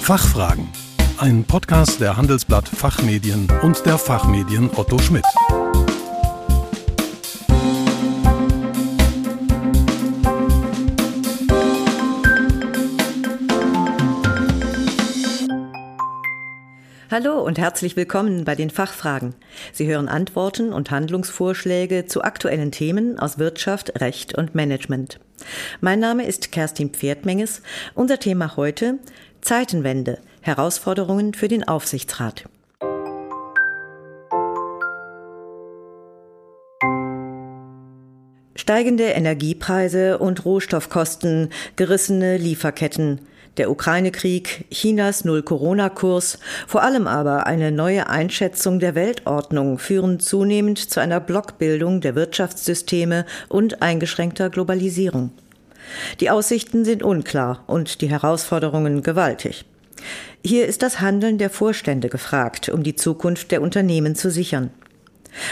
Fachfragen. Ein Podcast der Handelsblatt Fachmedien und der Fachmedien Otto Schmidt. Hallo und herzlich willkommen bei den Fachfragen. Sie hören Antworten und Handlungsvorschläge zu aktuellen Themen aus Wirtschaft, Recht und Management. Mein Name ist Kerstin Pferdmenges. Unser Thema heute Zeitenwende, Herausforderungen für den Aufsichtsrat. Steigende Energiepreise und Rohstoffkosten, gerissene Lieferketten, der Ukraine-Krieg, Chinas Null-Corona-Kurs, vor allem aber eine neue Einschätzung der Weltordnung führen zunehmend zu einer Blockbildung der Wirtschaftssysteme und eingeschränkter Globalisierung. Die Aussichten sind unklar und die Herausforderungen gewaltig. Hier ist das Handeln der Vorstände gefragt, um die Zukunft der Unternehmen zu sichern.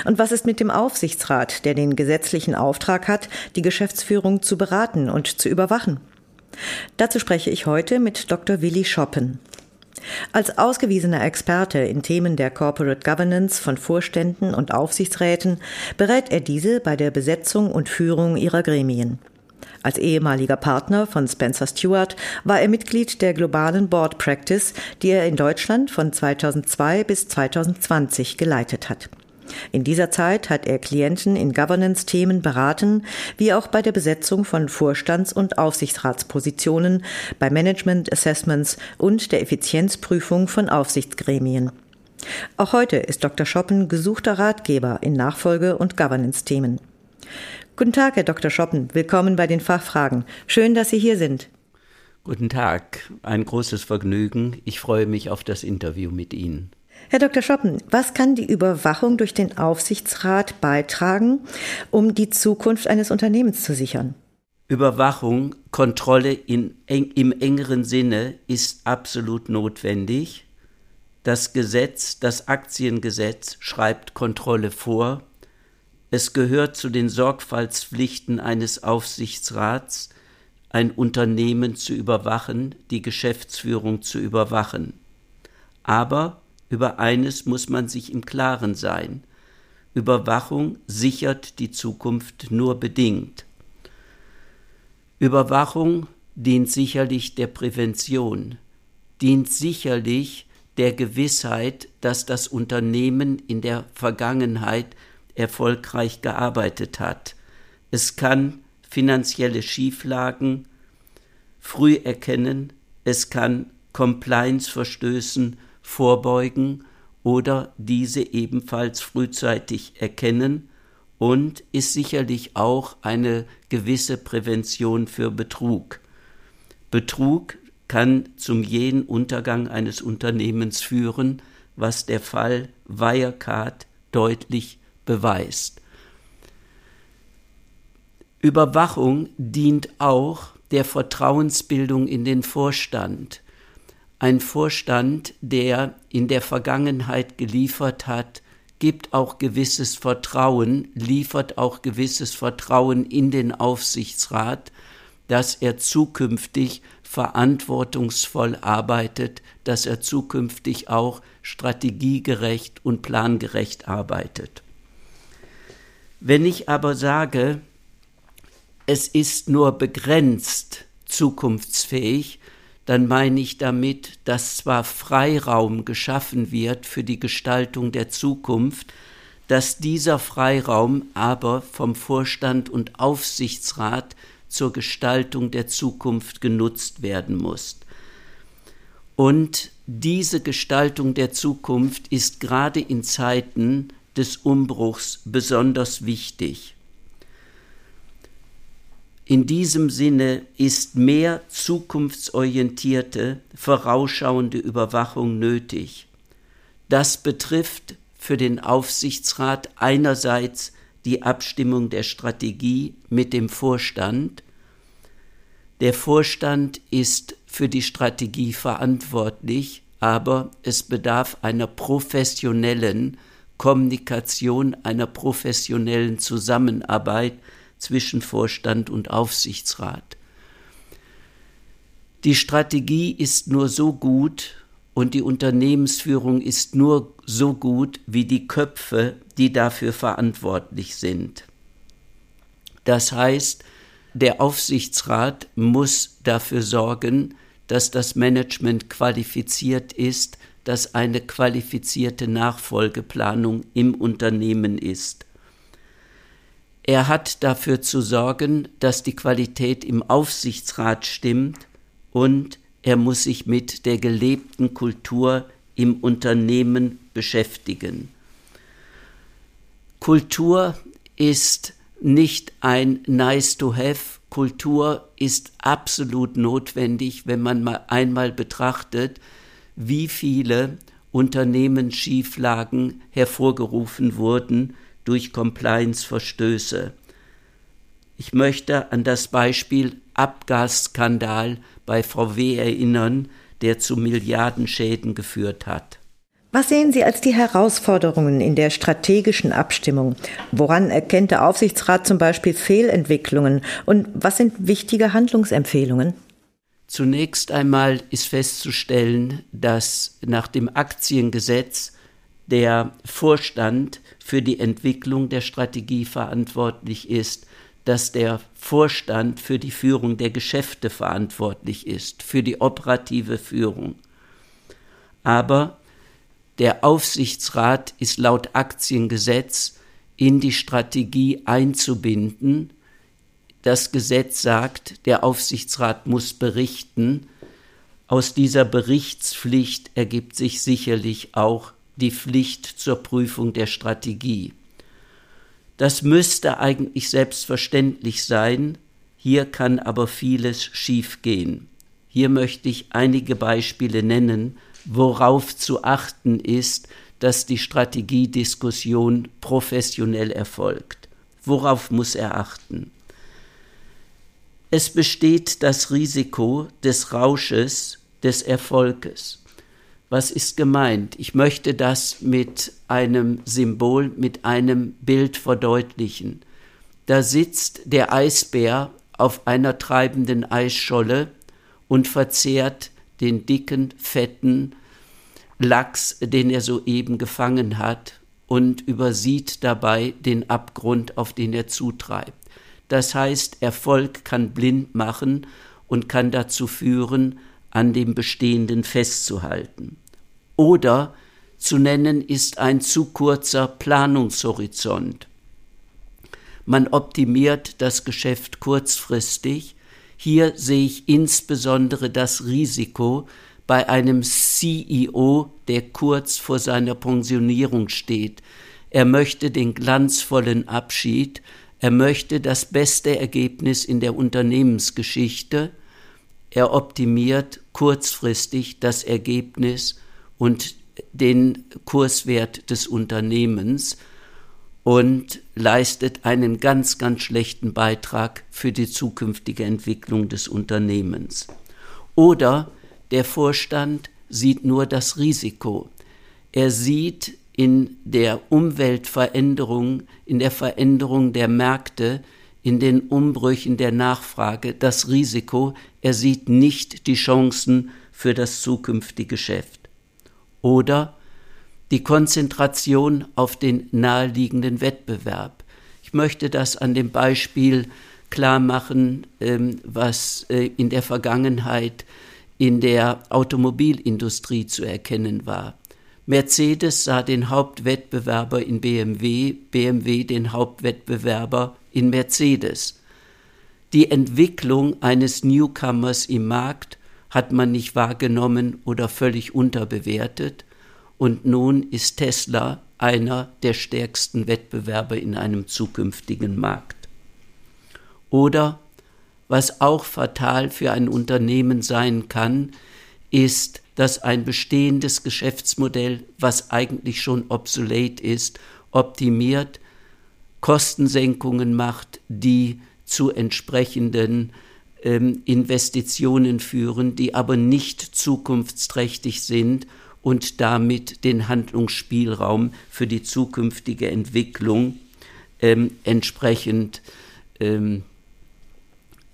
Und was ist mit dem Aufsichtsrat, der den gesetzlichen Auftrag hat, die Geschäftsführung zu beraten und zu überwachen? Dazu spreche ich heute mit Dr. Willi Schoppen. Als ausgewiesener Experte in Themen der Corporate Governance von Vorständen und Aufsichtsräten berät er diese bei der Besetzung und Führung ihrer Gremien. Als ehemaliger Partner von Spencer Stewart war er Mitglied der globalen Board Practice, die er in Deutschland von 2002 bis 2020 geleitet hat. In dieser Zeit hat er Klienten in Governance-Themen beraten, wie auch bei der Besetzung von Vorstands- und Aufsichtsratspositionen, bei Management-Assessments und der Effizienzprüfung von Aufsichtsgremien. Auch heute ist Dr. Schoppen gesuchter Ratgeber in Nachfolge- und Governance-Themen. Guten Tag, Herr Dr. Schoppen. Willkommen bei den Fachfragen. Schön, dass Sie hier sind. Guten Tag. Ein großes Vergnügen. Ich freue mich auf das Interview mit Ihnen. Herr Dr. Schoppen, was kann die Überwachung durch den Aufsichtsrat beitragen, um die Zukunft eines Unternehmens zu sichern? Überwachung, Kontrolle in, im engeren Sinne ist absolut notwendig. Das Gesetz, das Aktiengesetz schreibt Kontrolle vor. Es gehört zu den Sorgfaltspflichten eines Aufsichtsrats, ein Unternehmen zu überwachen, die Geschäftsführung zu überwachen. Aber über eines muss man sich im Klaren sein. Überwachung sichert die Zukunft nur bedingt. Überwachung dient sicherlich der Prävention, dient sicherlich der Gewissheit, dass das Unternehmen in der Vergangenheit erfolgreich gearbeitet hat. Es kann finanzielle Schieflagen früh erkennen, es kann Compliance-Verstößen vorbeugen oder diese ebenfalls frühzeitig erkennen und ist sicherlich auch eine gewisse Prävention für Betrug. Betrug kann zum jähen Untergang eines Unternehmens führen, was der Fall Wirecard deutlich beweist. Überwachung dient auch der Vertrauensbildung in den Vorstand ein Vorstand, der in der Vergangenheit geliefert hat, gibt auch gewisses Vertrauen, liefert auch gewisses Vertrauen in den Aufsichtsrat, dass er zukünftig verantwortungsvoll arbeitet, dass er zukünftig auch strategiegerecht und plangerecht arbeitet. Wenn ich aber sage, es ist nur begrenzt zukunftsfähig, dann meine ich damit, dass zwar Freiraum geschaffen wird für die Gestaltung der Zukunft, dass dieser Freiraum aber vom Vorstand und Aufsichtsrat zur Gestaltung der Zukunft genutzt werden muss. Und diese Gestaltung der Zukunft ist gerade in Zeiten des Umbruchs besonders wichtig. In diesem Sinne ist mehr zukunftsorientierte, vorausschauende Überwachung nötig. Das betrifft für den Aufsichtsrat einerseits die Abstimmung der Strategie mit dem Vorstand. Der Vorstand ist für die Strategie verantwortlich, aber es bedarf einer professionellen Kommunikation, einer professionellen Zusammenarbeit zwischen Vorstand und Aufsichtsrat. Die Strategie ist nur so gut und die Unternehmensführung ist nur so gut wie die Köpfe, die dafür verantwortlich sind. Das heißt, der Aufsichtsrat muss dafür sorgen, dass das Management qualifiziert ist, dass eine qualifizierte Nachfolgeplanung im Unternehmen ist. Er hat dafür zu sorgen, dass die Qualität im Aufsichtsrat stimmt und er muss sich mit der gelebten Kultur im Unternehmen beschäftigen. Kultur ist nicht ein Nice to Have. Kultur ist absolut notwendig, wenn man mal einmal betrachtet, wie viele Unternehmensschieflagen hervorgerufen wurden durch Compliance-Verstöße. Ich möchte an das Beispiel Abgasskandal bei VW erinnern, der zu Milliardenschäden geführt hat. Was sehen Sie als die Herausforderungen in der strategischen Abstimmung? Woran erkennt der Aufsichtsrat zum Beispiel Fehlentwicklungen? Und was sind wichtige Handlungsempfehlungen? Zunächst einmal ist festzustellen, dass nach dem Aktiengesetz der Vorstand für die Entwicklung der Strategie verantwortlich ist, dass der Vorstand für die Führung der Geschäfte verantwortlich ist, für die operative Führung. Aber der Aufsichtsrat ist laut Aktiengesetz in die Strategie einzubinden. Das Gesetz sagt, der Aufsichtsrat muss berichten. Aus dieser Berichtspflicht ergibt sich sicherlich auch die Pflicht zur Prüfung der Strategie. Das müsste eigentlich selbstverständlich sein, hier kann aber vieles schiefgehen. Hier möchte ich einige Beispiele nennen, worauf zu achten ist, dass die Strategiediskussion professionell erfolgt. Worauf muss er achten? Es besteht das Risiko des Rausches des Erfolges. Was ist gemeint? Ich möchte das mit einem Symbol, mit einem Bild verdeutlichen. Da sitzt der Eisbär auf einer treibenden Eisscholle und verzehrt den dicken, fetten Lachs, den er soeben gefangen hat, und übersieht dabei den Abgrund, auf den er zutreibt. Das heißt, Erfolg kann blind machen und kann dazu führen, an dem Bestehenden festzuhalten. Oder zu nennen ist ein zu kurzer Planungshorizont. Man optimiert das Geschäft kurzfristig. Hier sehe ich insbesondere das Risiko, bei einem CEO, der kurz vor seiner Pensionierung steht. Er möchte den glanzvollen Abschied, er möchte das beste Ergebnis in der Unternehmensgeschichte, er optimiert kurzfristig das Ergebnis und den Kurswert des Unternehmens und leistet einen ganz, ganz schlechten Beitrag für die zukünftige Entwicklung des Unternehmens. Oder der Vorstand sieht nur das Risiko. Er sieht in der Umweltveränderung, in der Veränderung der Märkte, in den Umbrüchen der Nachfrage das Risiko, er sieht nicht die Chancen für das zukünftige Geschäft. Oder die Konzentration auf den naheliegenden Wettbewerb. Ich möchte das an dem Beispiel klar machen, ähm, was äh, in der Vergangenheit in der Automobilindustrie zu erkennen war. Mercedes sah den Hauptwettbewerber in BMW, BMW den Hauptwettbewerber in Mercedes. Die Entwicklung eines Newcomers im Markt hat man nicht wahrgenommen oder völlig unterbewertet, und nun ist Tesla einer der stärksten Wettbewerber in einem zukünftigen Markt. Oder was auch fatal für ein Unternehmen sein kann, ist, dass ein bestehendes Geschäftsmodell, was eigentlich schon obsolet ist, optimiert, Kostensenkungen macht, die zu entsprechenden ähm, Investitionen führen, die aber nicht zukunftsträchtig sind und damit den Handlungsspielraum für die zukünftige Entwicklung ähm, entsprechend ähm,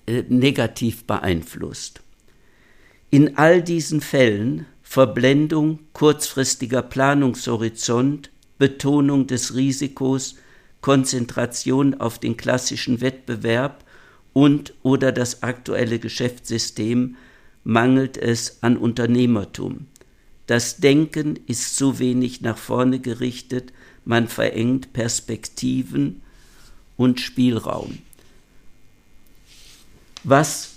äh, negativ beeinflusst. In all diesen Fällen Verblendung, kurzfristiger Planungshorizont, Betonung des Risikos, Konzentration auf den klassischen Wettbewerb und oder das aktuelle Geschäftssystem mangelt es an Unternehmertum. Das Denken ist zu wenig nach vorne gerichtet, man verengt Perspektiven und Spielraum. Was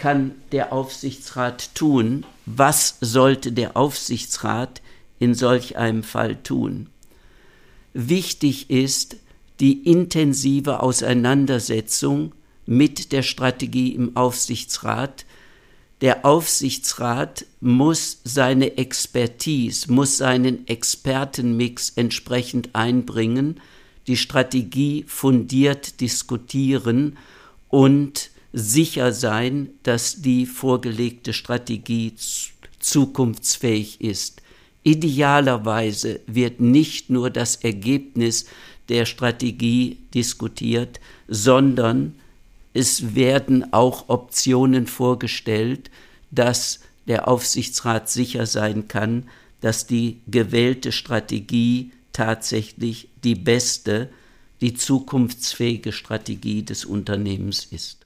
kann der Aufsichtsrat tun? Was sollte der Aufsichtsrat in solch einem Fall tun? Wichtig ist die intensive Auseinandersetzung mit der Strategie im Aufsichtsrat. Der Aufsichtsrat muss seine Expertise, muss seinen Expertenmix entsprechend einbringen, die Strategie fundiert diskutieren und sicher sein, dass die vorgelegte Strategie zukunftsfähig ist. Idealerweise wird nicht nur das Ergebnis der Strategie diskutiert, sondern es werden auch Optionen vorgestellt, dass der Aufsichtsrat sicher sein kann, dass die gewählte Strategie tatsächlich die beste, die zukunftsfähige Strategie des Unternehmens ist.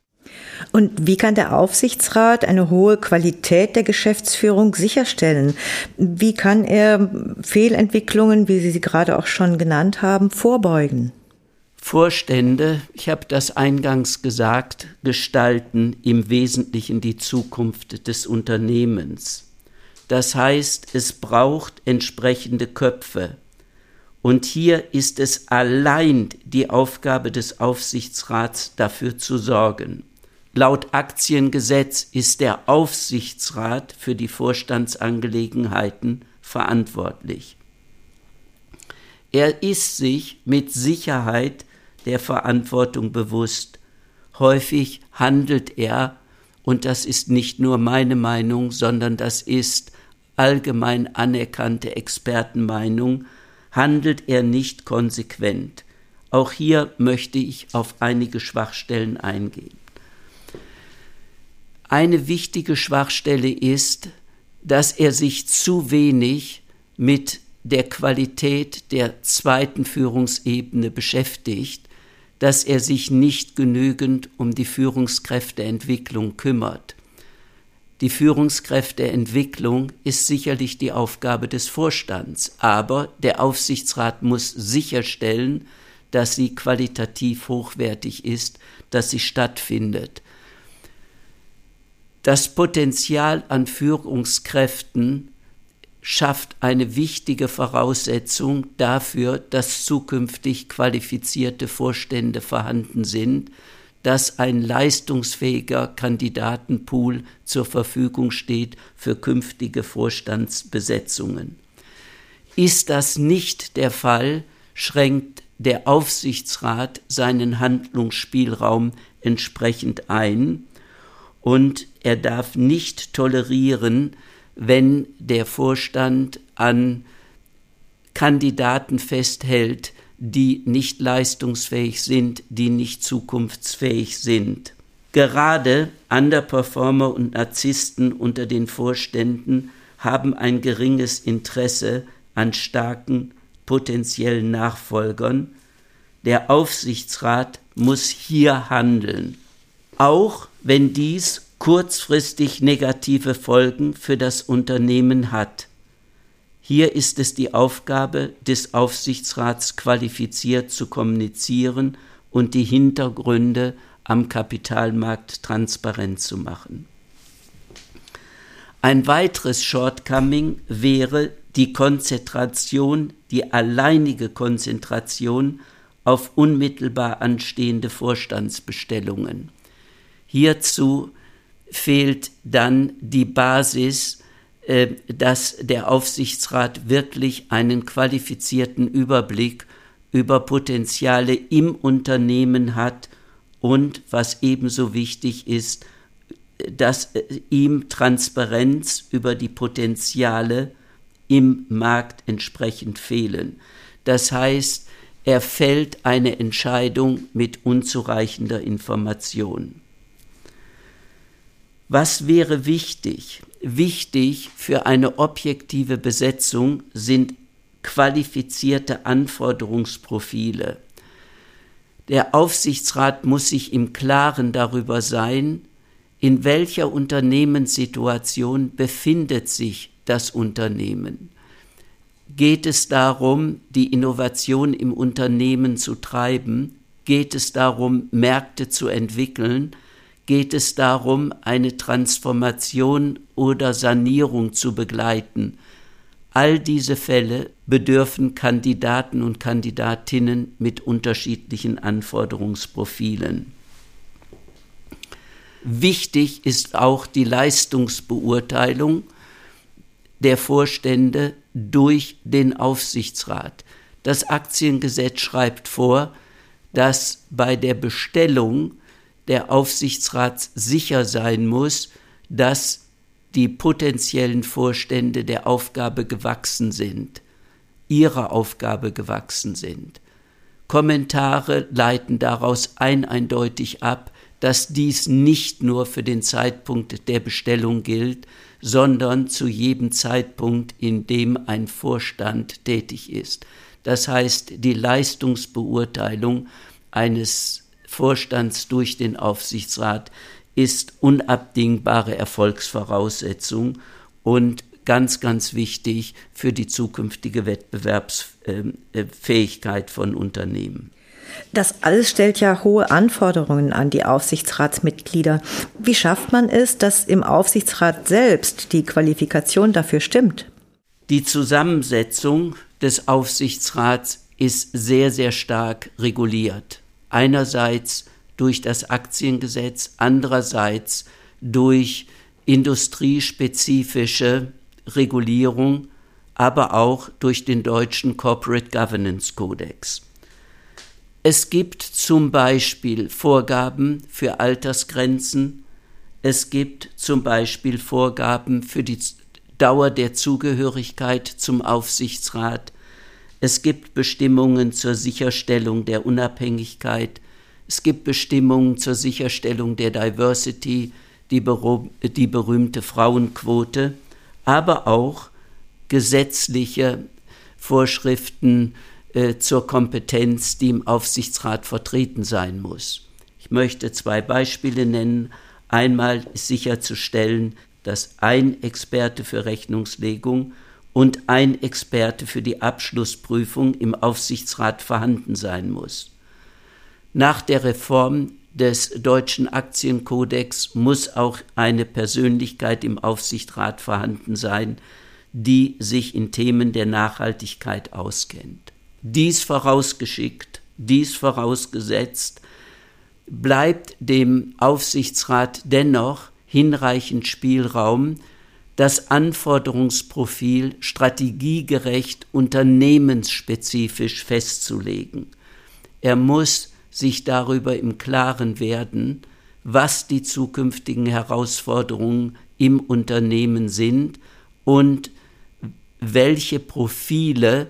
Und wie kann der Aufsichtsrat eine hohe Qualität der Geschäftsführung sicherstellen? Wie kann er Fehlentwicklungen, wie Sie sie gerade auch schon genannt haben, vorbeugen? Vorstände, ich habe das eingangs gesagt, gestalten im Wesentlichen die Zukunft des Unternehmens. Das heißt, es braucht entsprechende Köpfe. Und hier ist es allein die Aufgabe des Aufsichtsrats, dafür zu sorgen. Laut Aktiengesetz ist der Aufsichtsrat für die Vorstandsangelegenheiten verantwortlich. Er ist sich mit Sicherheit der Verantwortung bewusst. Häufig handelt er, und das ist nicht nur meine Meinung, sondern das ist allgemein anerkannte Expertenmeinung, handelt er nicht konsequent. Auch hier möchte ich auf einige Schwachstellen eingehen. Eine wichtige Schwachstelle ist, dass er sich zu wenig mit der Qualität der zweiten Führungsebene beschäftigt, dass er sich nicht genügend um die Führungskräfteentwicklung kümmert. Die Führungskräfteentwicklung ist sicherlich die Aufgabe des Vorstands, aber der Aufsichtsrat muss sicherstellen, dass sie qualitativ hochwertig ist, dass sie stattfindet. Das Potenzial an Führungskräften schafft eine wichtige Voraussetzung dafür, dass zukünftig qualifizierte Vorstände vorhanden sind, dass ein leistungsfähiger Kandidatenpool zur Verfügung steht für künftige Vorstandsbesetzungen. Ist das nicht der Fall, schränkt der Aufsichtsrat seinen Handlungsspielraum entsprechend ein und er darf nicht tolerieren, wenn der Vorstand an Kandidaten festhält, die nicht leistungsfähig sind, die nicht zukunftsfähig sind. Gerade Underperformer und Narzissten unter den Vorständen haben ein geringes Interesse an starken potenziellen Nachfolgern. Der Aufsichtsrat muss hier handeln auch wenn dies kurzfristig negative Folgen für das Unternehmen hat. Hier ist es die Aufgabe des Aufsichtsrats qualifiziert zu kommunizieren und die Hintergründe am Kapitalmarkt transparent zu machen. Ein weiteres Shortcoming wäre die Konzentration, die alleinige Konzentration auf unmittelbar anstehende Vorstandsbestellungen. Hierzu fehlt dann die Basis, äh, dass der Aufsichtsrat wirklich einen qualifizierten Überblick über Potenziale im Unternehmen hat und, was ebenso wichtig ist, dass äh, ihm Transparenz über die Potenziale im Markt entsprechend fehlen. Das heißt, er fällt eine Entscheidung mit unzureichender Information. Was wäre wichtig? wichtig für eine objektive Besetzung sind qualifizierte Anforderungsprofile. Der Aufsichtsrat muss sich im Klaren darüber sein, in welcher Unternehmenssituation befindet sich das Unternehmen. Geht es darum, die Innovation im Unternehmen zu treiben? Geht es darum, Märkte zu entwickeln? Geht es darum, eine Transformation oder Sanierung zu begleiten? All diese Fälle bedürfen Kandidaten und Kandidatinnen mit unterschiedlichen Anforderungsprofilen. Wichtig ist auch die Leistungsbeurteilung der Vorstände durch den Aufsichtsrat. Das Aktiengesetz schreibt vor, dass bei der Bestellung der Aufsichtsrat sicher sein muss, dass die potenziellen Vorstände der Aufgabe gewachsen sind, ihrer Aufgabe gewachsen sind. Kommentare leiten daraus eindeutig ab, dass dies nicht nur für den Zeitpunkt der Bestellung gilt, sondern zu jedem Zeitpunkt, in dem ein Vorstand tätig ist. Das heißt, die Leistungsbeurteilung eines Vorstands durch den Aufsichtsrat ist unabdingbare Erfolgsvoraussetzung und ganz, ganz wichtig für die zukünftige Wettbewerbsfähigkeit von Unternehmen. Das alles stellt ja hohe Anforderungen an die Aufsichtsratsmitglieder. Wie schafft man es, dass im Aufsichtsrat selbst die Qualifikation dafür stimmt? Die Zusammensetzung des Aufsichtsrats ist sehr, sehr stark reguliert. Einerseits durch das Aktiengesetz, andererseits durch industriespezifische Regulierung, aber auch durch den deutschen Corporate Governance Codex. Es gibt zum Beispiel Vorgaben für Altersgrenzen, es gibt zum Beispiel Vorgaben für die Dauer der Zugehörigkeit zum Aufsichtsrat, es gibt Bestimmungen zur Sicherstellung der Unabhängigkeit, es gibt Bestimmungen zur Sicherstellung der Diversity, die, die berühmte Frauenquote, aber auch gesetzliche Vorschriften äh, zur Kompetenz, die im Aufsichtsrat vertreten sein muss. Ich möchte zwei Beispiele nennen. Einmal ist sicherzustellen, dass ein Experte für Rechnungslegung und ein Experte für die Abschlussprüfung im Aufsichtsrat vorhanden sein muss. Nach der Reform des deutschen Aktienkodex muss auch eine Persönlichkeit im Aufsichtsrat vorhanden sein, die sich in Themen der Nachhaltigkeit auskennt. Dies vorausgeschickt, dies vorausgesetzt, bleibt dem Aufsichtsrat dennoch hinreichend Spielraum, das Anforderungsprofil strategiegerecht unternehmensspezifisch festzulegen. Er muss sich darüber im Klaren werden, was die zukünftigen Herausforderungen im Unternehmen sind und welche Profile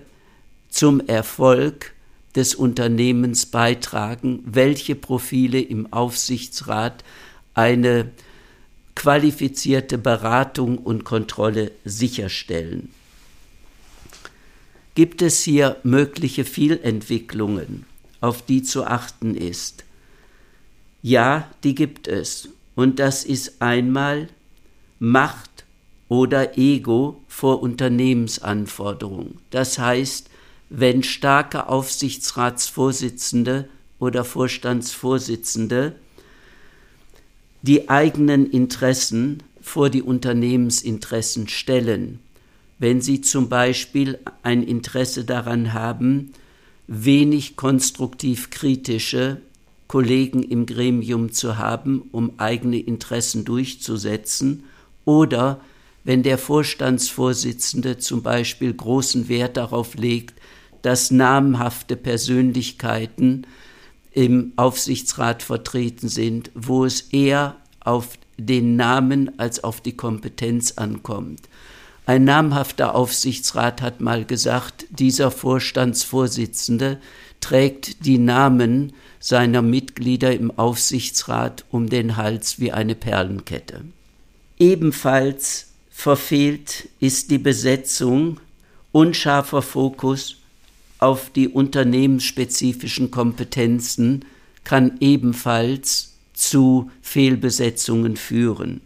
zum Erfolg des Unternehmens beitragen, welche Profile im Aufsichtsrat eine qualifizierte Beratung und Kontrolle sicherstellen. Gibt es hier mögliche Fehlentwicklungen? auf die zu achten ist. Ja, die gibt es. Und das ist einmal Macht oder Ego vor Unternehmensanforderungen. Das heißt, wenn starke Aufsichtsratsvorsitzende oder Vorstandsvorsitzende die eigenen Interessen vor die Unternehmensinteressen stellen, wenn sie zum Beispiel ein Interesse daran haben, wenig konstruktiv kritische Kollegen im Gremium zu haben, um eigene Interessen durchzusetzen, oder wenn der Vorstandsvorsitzende zum Beispiel großen Wert darauf legt, dass namhafte Persönlichkeiten im Aufsichtsrat vertreten sind, wo es eher auf den Namen als auf die Kompetenz ankommt. Ein namhafter Aufsichtsrat hat mal gesagt, dieser Vorstandsvorsitzende trägt die Namen seiner Mitglieder im Aufsichtsrat um den Hals wie eine Perlenkette. Ebenfalls verfehlt ist die Besetzung, unscharfer Fokus auf die unternehmensspezifischen Kompetenzen kann ebenfalls zu Fehlbesetzungen führen.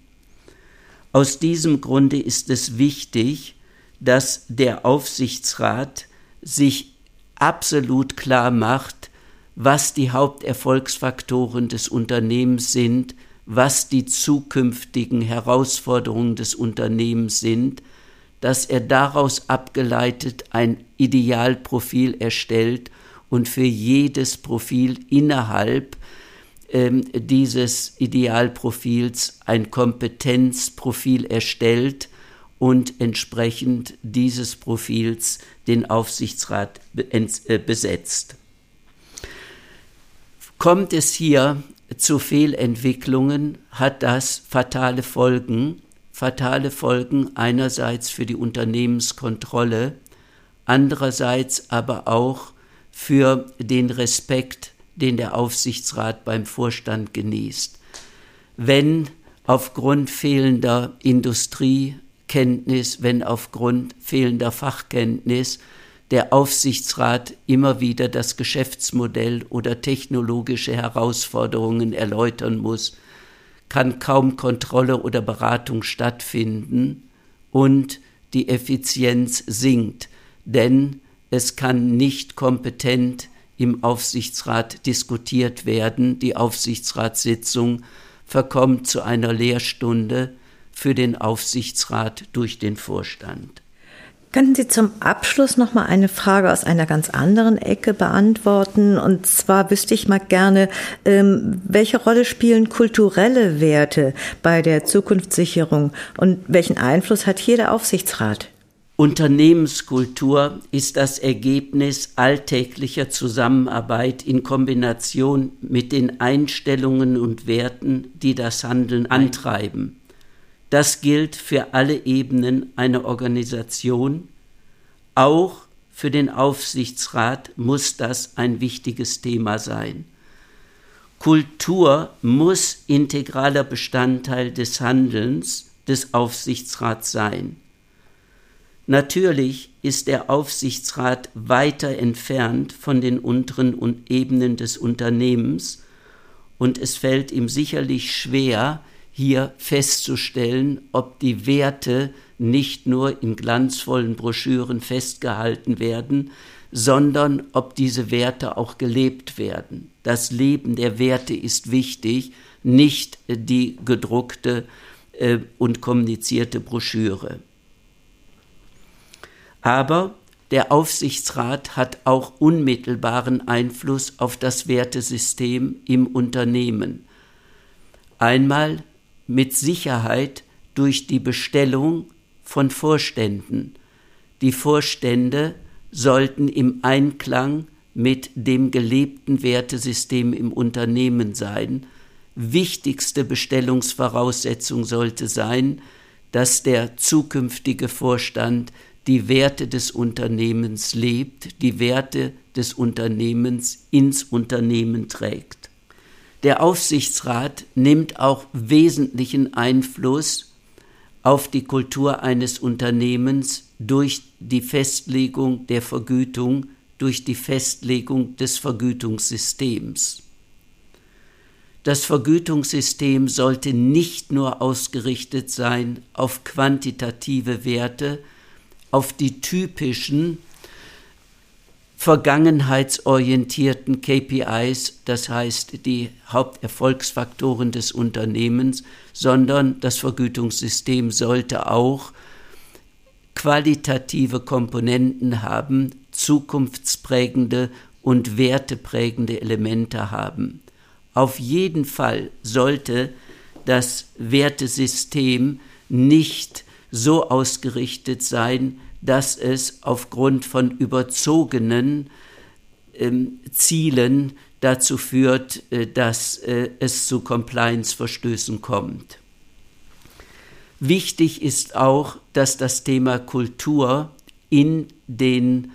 Aus diesem Grunde ist es wichtig, dass der Aufsichtsrat sich absolut klar macht, was die Haupterfolgsfaktoren des Unternehmens sind, was die zukünftigen Herausforderungen des Unternehmens sind, dass er daraus abgeleitet ein Idealprofil erstellt und für jedes Profil innerhalb ähm, dieses Idealprofils ein Kompetenzprofil erstellt und entsprechend dieses Profils den Aufsichtsrat äh, besetzt. Kommt es hier zu Fehlentwicklungen, hat das fatale Folgen, fatale Folgen einerseits für die Unternehmenskontrolle, andererseits aber auch für den Respekt, den der Aufsichtsrat beim Vorstand genießt. Wenn aufgrund fehlender Industriekenntnis, wenn aufgrund fehlender Fachkenntnis der Aufsichtsrat immer wieder das Geschäftsmodell oder technologische Herausforderungen erläutern muss, kann kaum Kontrolle oder Beratung stattfinden und die Effizienz sinkt, denn es kann nicht kompetent im Aufsichtsrat diskutiert werden. Die Aufsichtsratssitzung verkommt zu einer Lehrstunde für den Aufsichtsrat durch den Vorstand. Könnten Sie zum Abschluss noch mal eine Frage aus einer ganz anderen Ecke beantworten? Und zwar wüsste ich mal gerne, ähm, welche Rolle spielen kulturelle Werte bei der Zukunftssicherung und welchen Einfluss hat hier der Aufsichtsrat? Unternehmenskultur ist das Ergebnis alltäglicher Zusammenarbeit in Kombination mit den Einstellungen und Werten, die das Handeln antreiben. Das gilt für alle Ebenen einer Organisation. Auch für den Aufsichtsrat muss das ein wichtiges Thema sein. Kultur muss integraler Bestandteil des Handelns des Aufsichtsrats sein. Natürlich ist der Aufsichtsrat weiter entfernt von den unteren Ebenen des Unternehmens und es fällt ihm sicherlich schwer, hier festzustellen, ob die Werte nicht nur in glanzvollen Broschüren festgehalten werden, sondern ob diese Werte auch gelebt werden. Das Leben der Werte ist wichtig, nicht die gedruckte äh, und kommunizierte Broschüre. Aber der Aufsichtsrat hat auch unmittelbaren Einfluss auf das Wertesystem im Unternehmen. Einmal mit Sicherheit durch die Bestellung von Vorständen. Die Vorstände sollten im Einklang mit dem gelebten Wertesystem im Unternehmen sein. Wichtigste Bestellungsvoraussetzung sollte sein, dass der zukünftige Vorstand die Werte des Unternehmens lebt, die Werte des Unternehmens ins Unternehmen trägt. Der Aufsichtsrat nimmt auch wesentlichen Einfluss auf die Kultur eines Unternehmens durch die Festlegung der Vergütung, durch die Festlegung des Vergütungssystems. Das Vergütungssystem sollte nicht nur ausgerichtet sein auf quantitative Werte, auf die typischen vergangenheitsorientierten KPIs, das heißt die Haupterfolgsfaktoren des Unternehmens, sondern das Vergütungssystem sollte auch qualitative Komponenten haben, zukunftsprägende und werteprägende Elemente haben. Auf jeden Fall sollte das Wertesystem nicht so ausgerichtet sein, dass es aufgrund von überzogenen ähm, Zielen dazu führt, äh, dass äh, es zu Compliance-Verstößen kommt. Wichtig ist auch, dass das Thema Kultur in den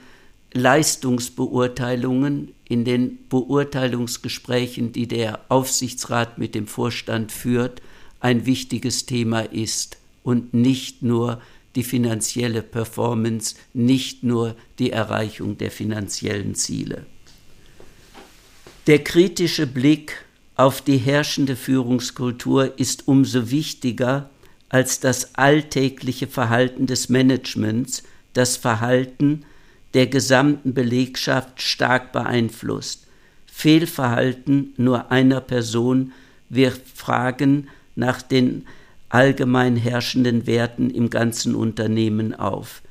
Leistungsbeurteilungen, in den Beurteilungsgesprächen, die der Aufsichtsrat mit dem Vorstand führt, ein wichtiges Thema ist. und nicht nur die finanzielle Performance, nicht nur die Erreichung der finanziellen Ziele. Der kritische Blick auf die herrschende Führungskultur ist umso wichtiger, als das alltägliche Verhalten des Managements das Verhalten der gesamten Belegschaft stark beeinflusst. Fehlverhalten nur einer Person wirft Fragen nach den allgemein herrschenden Werten im ganzen Unternehmen auf.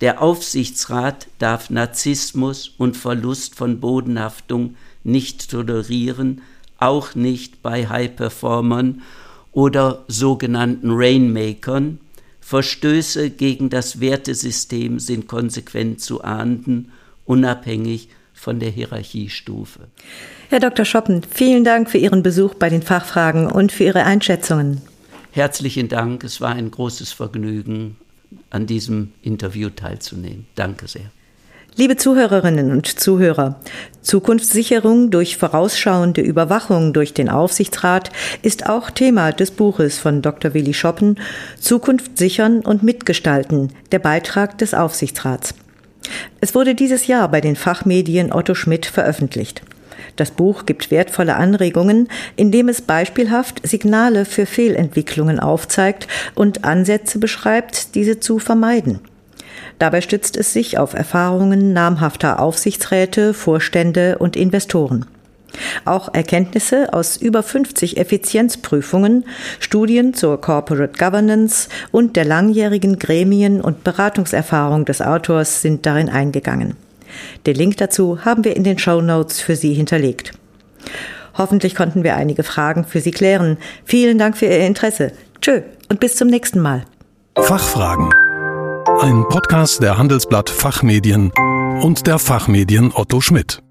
Der Aufsichtsrat darf Narzissmus und Verlust von Bodenhaftung nicht tolerieren, auch nicht bei High-Performern oder sogenannten Rainmakern. Verstöße gegen das Wertesystem sind konsequent zu ahnden, unabhängig von der Hierarchiestufe. Herr Dr. Schoppen, vielen Dank für Ihren Besuch bei den Fachfragen und für Ihre Einschätzungen. Herzlichen Dank. Es war ein großes Vergnügen, an diesem Interview teilzunehmen. Danke sehr. Liebe Zuhörerinnen und Zuhörer, Zukunftssicherung durch vorausschauende Überwachung durch den Aufsichtsrat ist auch Thema des Buches von Dr. Willi Schoppen Zukunft sichern und mitgestalten, der Beitrag des Aufsichtsrats. Es wurde dieses Jahr bei den Fachmedien Otto Schmidt veröffentlicht. Das Buch gibt wertvolle Anregungen, indem es beispielhaft Signale für Fehlentwicklungen aufzeigt und Ansätze beschreibt, diese zu vermeiden. Dabei stützt es sich auf Erfahrungen namhafter Aufsichtsräte, Vorstände und Investoren. Auch Erkenntnisse aus über 50 Effizienzprüfungen, Studien zur Corporate Governance und der langjährigen Gremien- und Beratungserfahrung des Autors sind darin eingegangen. Den Link dazu haben wir in den Show Notes für Sie hinterlegt. Hoffentlich konnten wir einige Fragen für Sie klären. Vielen Dank für Ihr Interesse. Tschö und bis zum nächsten Mal. Fachfragen. Ein Podcast der Handelsblatt Fachmedien und der Fachmedien Otto Schmidt.